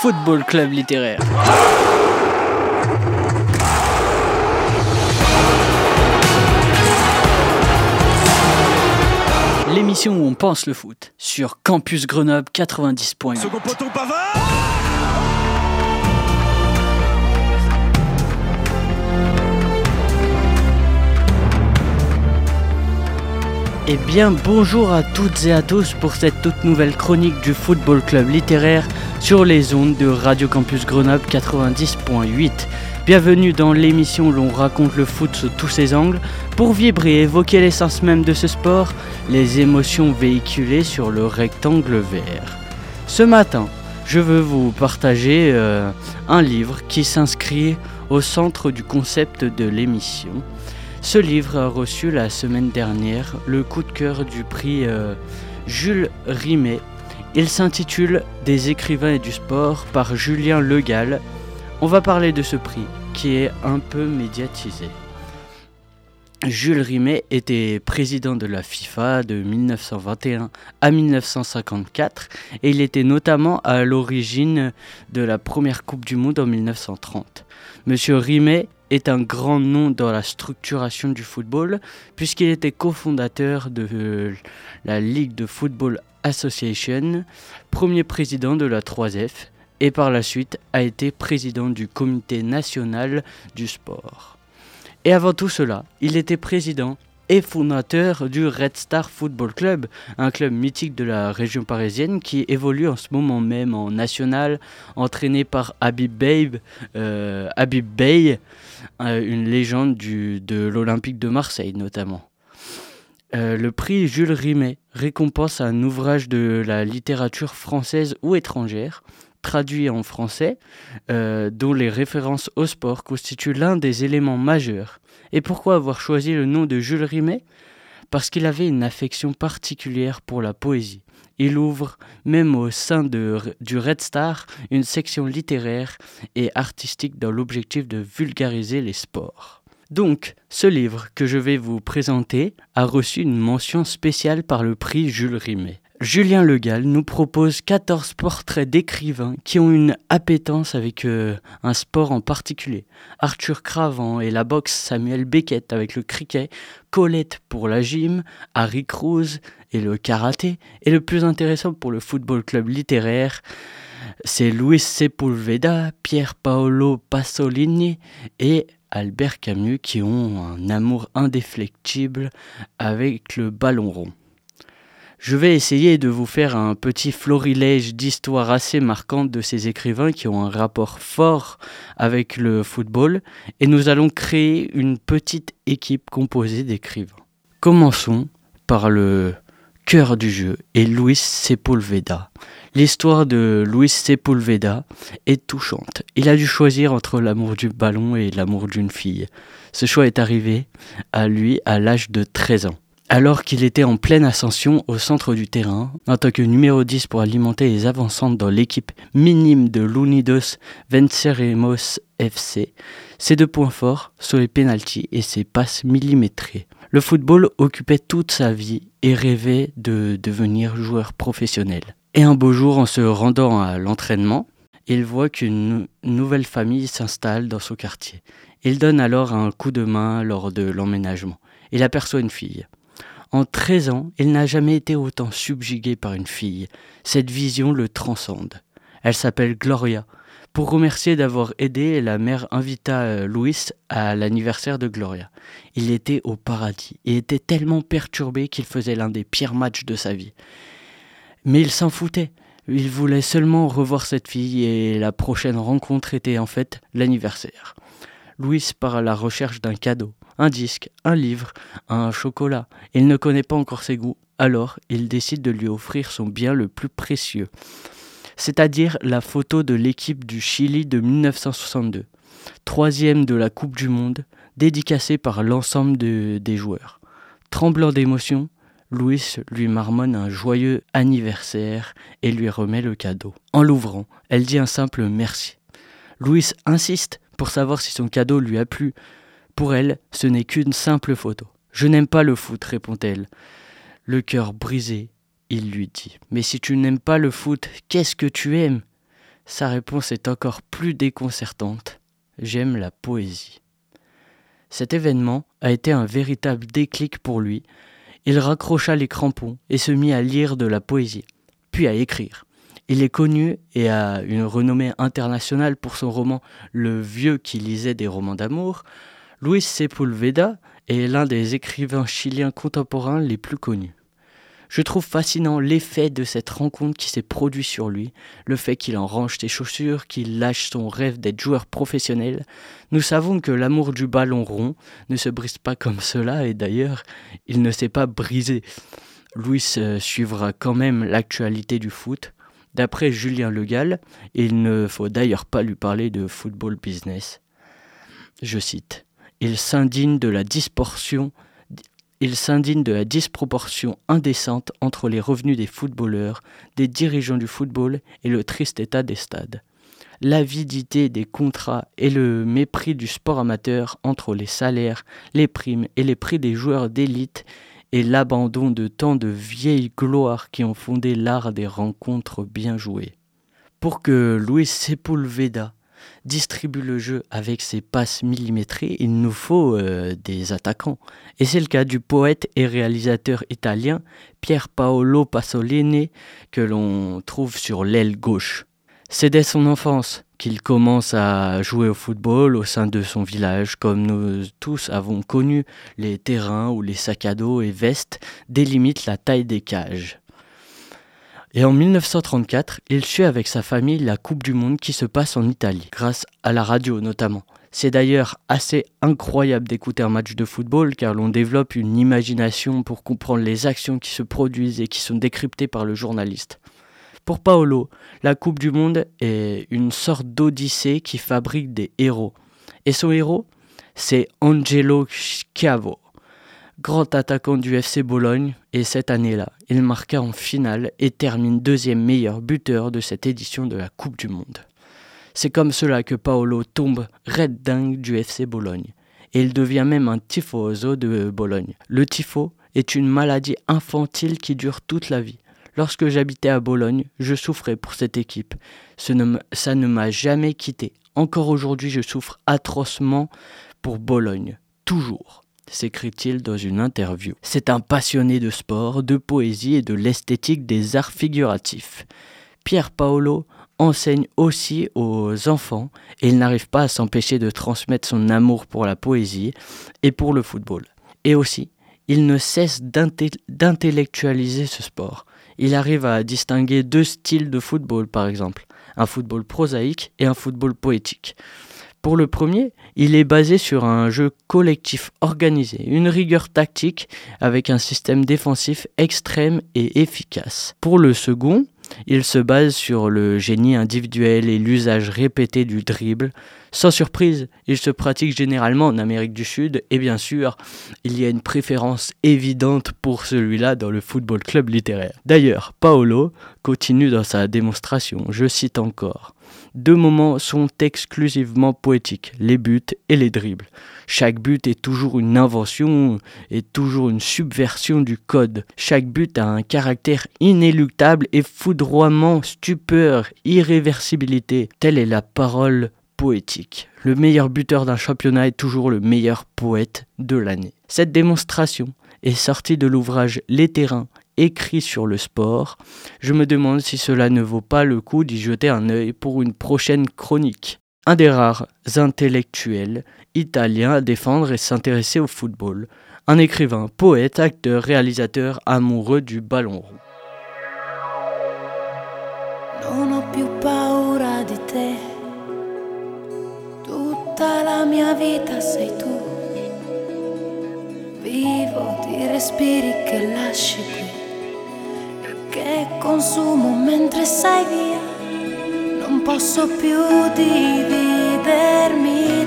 Football Club littéraire. L'émission où on pense le foot sur Campus Grenoble 90.1. Eh bien bonjour à toutes et à tous pour cette toute nouvelle chronique du Football Club littéraire sur les ondes de Radio Campus Grenoble 90.8. Bienvenue dans l'émission où l'on raconte le foot sous tous ses angles pour vibrer et évoquer l'essence même de ce sport, les émotions véhiculées sur le rectangle vert. Ce matin, je veux vous partager euh, un livre qui s'inscrit au centre du concept de l'émission. Ce livre a reçu la semaine dernière le coup de cœur du prix euh, Jules Rimet. Il s'intitule Des écrivains et du sport par Julien Legal. On va parler de ce prix qui est un peu médiatisé. Jules Rimet était président de la FIFA de 1921 à 1954 et il était notamment à l'origine de la première Coupe du Monde en 1930. Monsieur Rimet est un grand nom dans la structuration du football puisqu'il était cofondateur de la Ligue de Football Association, premier président de la 3F et par la suite a été président du comité national du sport. Et avant tout cela, il était président et fondateur du Red Star Football Club, un club mythique de la région parisienne qui évolue en ce moment même en national, entraîné par Habib Bey, euh, euh, une légende de l'Olympique de Marseille notamment. Euh, le prix Jules Rimet récompense un ouvrage de la littérature française ou étrangère traduit en français, euh, dont les références au sport constituent l'un des éléments majeurs. Et pourquoi avoir choisi le nom de Jules Rimet? Parce qu'il avait une affection particulière pour la poésie. Il ouvre, même au sein du Red Star, une section littéraire et artistique dans l'objectif de vulgariser les sports. Donc, ce livre que je vais vous présenter a reçu une mention spéciale par le prix Jules Rimet. Julien Legal nous propose 14 portraits d'écrivains qui ont une appétence avec euh, un sport en particulier. Arthur Cravant et la boxe, Samuel Beckett avec le cricket, Colette pour la gym, Harry Cruz et le karaté, et le plus intéressant pour le football club littéraire, c'est Luis Sepulveda, Pier Paolo Pasolini et Albert Camus qui ont un amour indéflectible avec le ballon rond. Je vais essayer de vous faire un petit florilège d'histoires assez marquantes de ces écrivains qui ont un rapport fort avec le football et nous allons créer une petite équipe composée d'écrivains. Commençons par le cœur du jeu et Luis Sepulveda. L'histoire de Luis Sepulveda est touchante. Il a dû choisir entre l'amour du ballon et l'amour d'une fille. Ce choix est arrivé à lui à l'âge de 13 ans alors qu'il était en pleine ascension au centre du terrain, en tant que numéro 10 pour alimenter les avancantes dans l'équipe minime de l'Unidos Venceremos FC, ses deux points forts sont les pénalties et ses passes millimétrées. Le football occupait toute sa vie et rêvait de devenir joueur professionnel. Et un beau jour, en se rendant à l'entraînement, il voit qu'une nouvelle famille s'installe dans son quartier. Il donne alors un coup de main lors de l'emménagement. Il aperçoit une fille. En 13 ans, il n'a jamais été autant subjugué par une fille. Cette vision le transcende. Elle s'appelle Gloria. Pour remercier d'avoir aidé, la mère invita euh, Louis à l'anniversaire de Gloria. Il était au paradis et était tellement perturbé qu'il faisait l'un des pires matchs de sa vie. Mais il s'en foutait. Il voulait seulement revoir cette fille et la prochaine rencontre était en fait l'anniversaire. Louis part à la recherche d'un cadeau un disque, un livre, un chocolat. Il ne connaît pas encore ses goûts, alors il décide de lui offrir son bien le plus précieux, c'est-à-dire la photo de l'équipe du Chili de 1962, troisième de la Coupe du Monde, dédicacée par l'ensemble des joueurs. Tremblant d'émotion, Louis lui marmonne un joyeux anniversaire et lui remet le cadeau. En l'ouvrant, elle dit un simple merci. Louis insiste pour savoir si son cadeau lui a plu, pour elle, ce n'est qu'une simple photo. Je n'aime pas le foot, répond-elle. Le cœur brisé, il lui dit. Mais si tu n'aimes pas le foot, qu'est-ce que tu aimes? Sa réponse est encore plus déconcertante. J'aime la poésie. Cet événement a été un véritable déclic pour lui. Il raccrocha les crampons et se mit à lire de la poésie, puis à écrire. Il est connu et a une renommée internationale pour son roman Le vieux qui lisait des romans d'amour. Luis Sepulveda est l'un des écrivains chiliens contemporains les plus connus. Je trouve fascinant l'effet de cette rencontre qui s'est produit sur lui, le fait qu'il en range ses chaussures, qu'il lâche son rêve d'être joueur professionnel. Nous savons que l'amour du ballon rond ne se brise pas comme cela, et d'ailleurs, il ne s'est pas brisé. Louis euh, suivra quand même l'actualité du foot. D'après Julien Legal, il ne faut d'ailleurs pas lui parler de football business. Je cite Il s'indigne de la disproportion indécente entre les revenus des footballeurs, des dirigeants du football et le triste état des stades. L'avidité des contrats et le mépris du sport amateur entre les salaires, les primes et les prix des joueurs d'élite et l'abandon de tant de vieilles gloires qui ont fondé l'art des rencontres bien jouées. Pour que Luis Sepulveda distribue le jeu avec ses passes millimétrées, il nous faut euh, des attaquants. Et c'est le cas du poète et réalisateur italien Pier Paolo Pasolini que l'on trouve sur l'aile gauche. C'est dès son enfance qu'il commence à jouer au football au sein de son village, comme nous tous avons connu les terrains où les sacs à dos et vestes délimitent la taille des cages. Et en 1934, il suit avec sa famille la Coupe du Monde qui se passe en Italie, grâce à la radio notamment. C'est d'ailleurs assez incroyable d'écouter un match de football car l'on développe une imagination pour comprendre les actions qui se produisent et qui sont décryptées par le journaliste. Pour Paolo, la Coupe du Monde est une sorte d'odyssée qui fabrique des héros. Et son héros, c'est Angelo Schiavo grand attaquant du FC Bologne, et cette année-là, il marqua en finale et termine deuxième meilleur buteur de cette édition de la Coupe du Monde. C'est comme cela que Paolo tombe red dingue du FC Bologne, et il devient même un tifoso de Bologne. Le tifo est une maladie infantile qui dure toute la vie. Lorsque j'habitais à Bologne, je souffrais pour cette équipe. ça ne m'a jamais quitté. Encore aujourd'hui, je souffre atrocement pour Bologne. Toujours s'écrit-il dans une interview. C'est un passionné de sport, de poésie et de l'esthétique des arts figuratifs. Pierre Paolo enseigne aussi aux enfants et il n'arrive pas à s'empêcher de transmettre son amour pour la poésie et pour le football. Et aussi, il ne cesse d'intellectualiser ce sport. Il arrive à distinguer deux styles de football par exemple, un football prosaïque et un football poétique. Pour le premier, il est basé sur un jeu collectif organisé, une rigueur tactique avec un système défensif extrême et efficace. Pour le second, il se base sur le génie individuel et l'usage répété du dribble. Sans surprise, il se pratique généralement en Amérique du Sud et bien sûr, il y a une préférence évidente pour celui-là dans le football club littéraire. D'ailleurs, Paolo continue dans sa démonstration, je cite encore. Deux moments sont exclusivement poétiques, les buts et les dribbles. Chaque but est toujours une invention et toujours une subversion du code. Chaque but a un caractère inéluctable et foudroiement stupeur, irréversibilité. Telle est la parole poétique. Le meilleur buteur d'un championnat est toujours le meilleur poète de l'année. Cette démonstration est sortie de l'ouvrage Les terrains écrit sur le sport. Je me demande si cela ne vaut pas le coup d'y jeter un œil pour une prochaine chronique. Un des rares intellectuels italiens à défendre et s'intéresser au football. Un écrivain, poète, acteur, réalisateur amoureux du ballon rond. Vivo di respiri che. Che consumo mentre sei via. Non posso più dividermi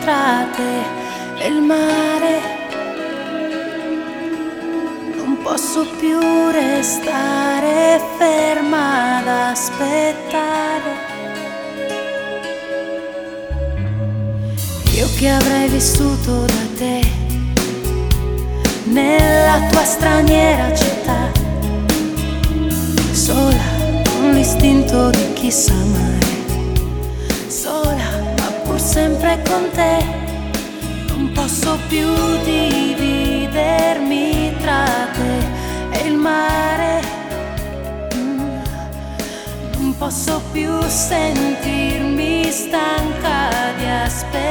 tra te e il mare. Non posso più restare ferma ad aspettare. Io che avrei vissuto da te nella tua straniera città sola con l'istinto di chi sa mai sempre con te, non posso più dividermi tra te e il mare. Mm. Non posso più sentirmi stanca di aspettare.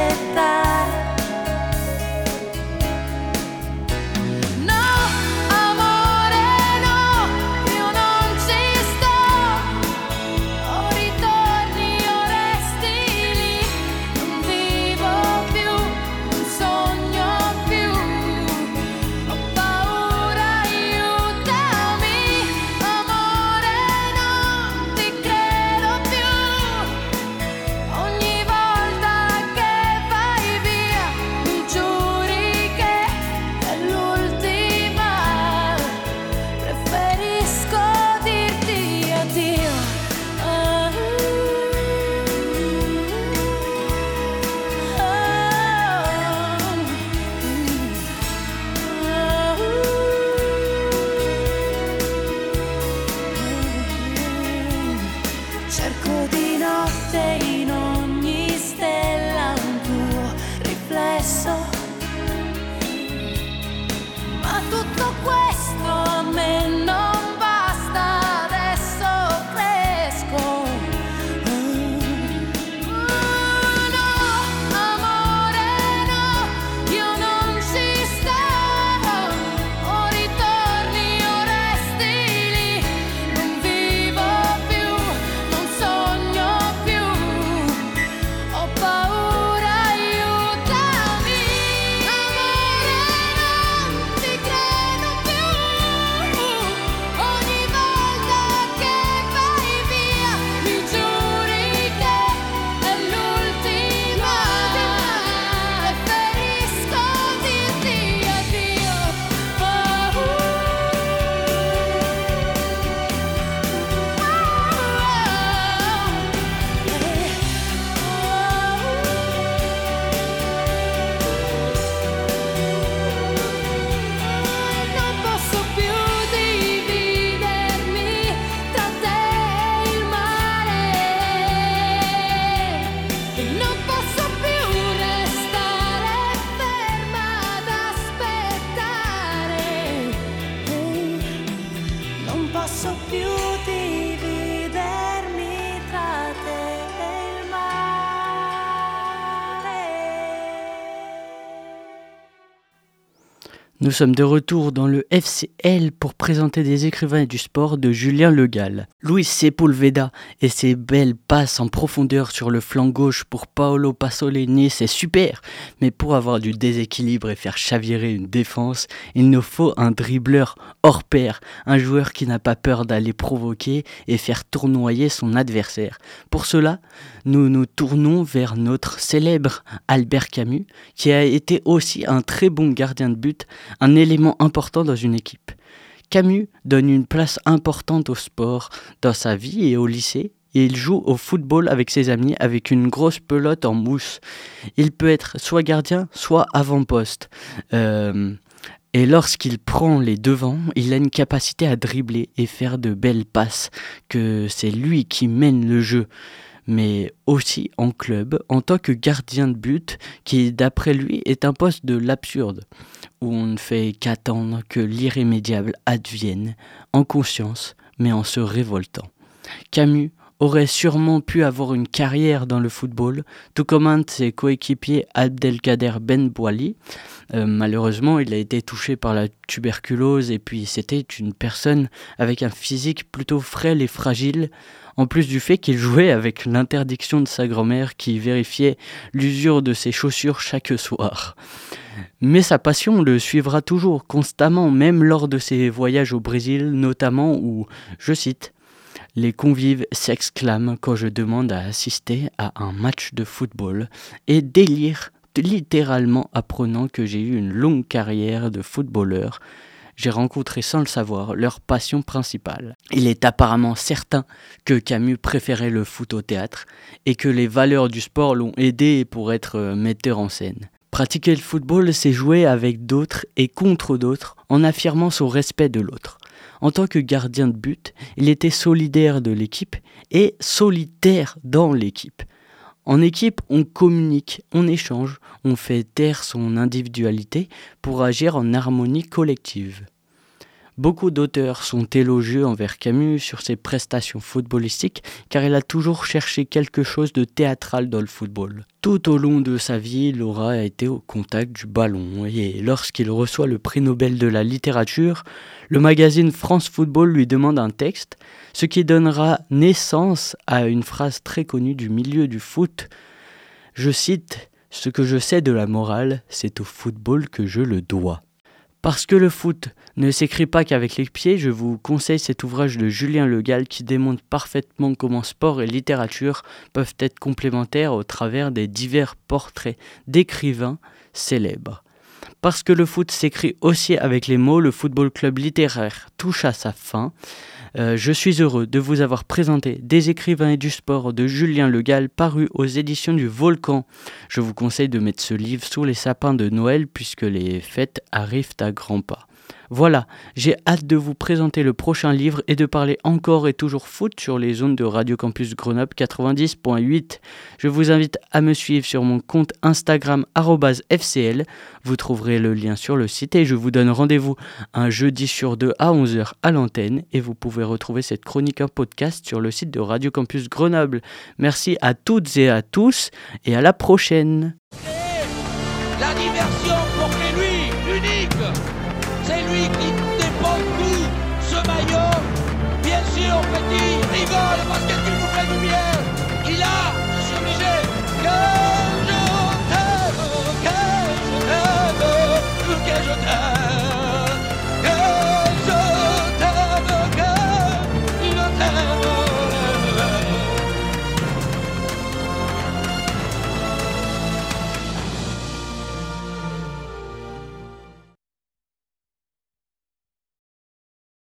Nous sommes de retour dans le FCL pour présenter des écrivains du sport de Julien Legal. Luis Sepulveda et ses belles passes en profondeur sur le flanc gauche pour Paolo Pasolini, c'est super. Mais pour avoir du déséquilibre et faire chavirer une défense, il nous faut un dribbleur hors pair, un joueur qui n'a pas peur d'aller provoquer et faire tournoyer son adversaire. Pour cela, nous nous tournons vers notre célèbre Albert Camus, qui a été aussi un très bon gardien de but un élément important dans une équipe. Camus donne une place importante au sport dans sa vie et au lycée, il joue au football avec ses amis avec une grosse pelote en mousse. Il peut être soit gardien, soit avant-poste. Euh, et lorsqu'il prend les devants, il a une capacité à dribbler et faire de belles passes, que c'est lui qui mène le jeu mais aussi en club en tant que gardien de but qui d'après lui est un poste de l'absurde on ne fait qu'attendre que l'irrémédiable advienne en conscience mais en se révoltant. Camus aurait sûrement pu avoir une carrière dans le football, tout comme un de ses coéquipiers Abdelkader Ben Bouali. Euh, malheureusement, il a été touché par la tuberculose et puis c'était une personne avec un physique plutôt frêle et fragile, en plus du fait qu'il jouait avec l'interdiction de sa grand-mère qui vérifiait l'usure de ses chaussures chaque soir. Mais sa passion le suivra toujours constamment, même lors de ses voyages au Brésil notamment où, je cite, les convives s'exclament quand je demande à assister à un match de football et délirent littéralement apprenant que j'ai eu une longue carrière de footballeur j'ai rencontré sans le savoir leur passion principale. Il est apparemment certain que Camus préférait le foot au théâtre et que les valeurs du sport l'ont aidé pour être euh, metteur en scène. Pratiquer le football, c'est jouer avec d'autres et contre d'autres en affirmant son respect de l'autre. En tant que gardien de but, il était solidaire de l'équipe et solitaire dans l'équipe. En équipe, on communique, on échange, on fait taire son individualité pour agir en harmonie collective. Beaucoup d'auteurs sont élogieux envers Camus sur ses prestations footballistiques car il a toujours cherché quelque chose de théâtral dans le football. Tout au long de sa vie, Laura a été au contact du ballon et lorsqu'il reçoit le prix Nobel de la littérature, le magazine France Football lui demande un texte, ce qui donnera naissance à une phrase très connue du milieu du foot. Je cite Ce que je sais de la morale, c'est au football que je le dois. Parce que le foot ne s'écrit pas qu'avec les pieds, je vous conseille cet ouvrage de Julien Legal qui démontre parfaitement comment sport et littérature peuvent être complémentaires au travers des divers portraits d'écrivains célèbres. Parce que le foot s'écrit aussi avec les mots, le football club littéraire touche à sa fin. Euh, je suis heureux de vous avoir présenté Des écrivains et du sport de Julien Legal paru aux éditions du Volcan. Je vous conseille de mettre ce livre sous les sapins de Noël puisque les fêtes arrivent à grands pas. Voilà, j'ai hâte de vous présenter le prochain livre et de parler encore et toujours foot sur les zones de Radio Campus Grenoble 90.8. Je vous invite à me suivre sur mon compte Instagram FCL. Vous trouverez le lien sur le site et je vous donne rendez-vous un jeudi sur deux à 11h à l'antenne et vous pouvez retrouver cette chronique en podcast sur le site de Radio Campus Grenoble. Merci à toutes et à tous et à la prochaine. ce maillot. Bien sûr, petit, rigole parce que tu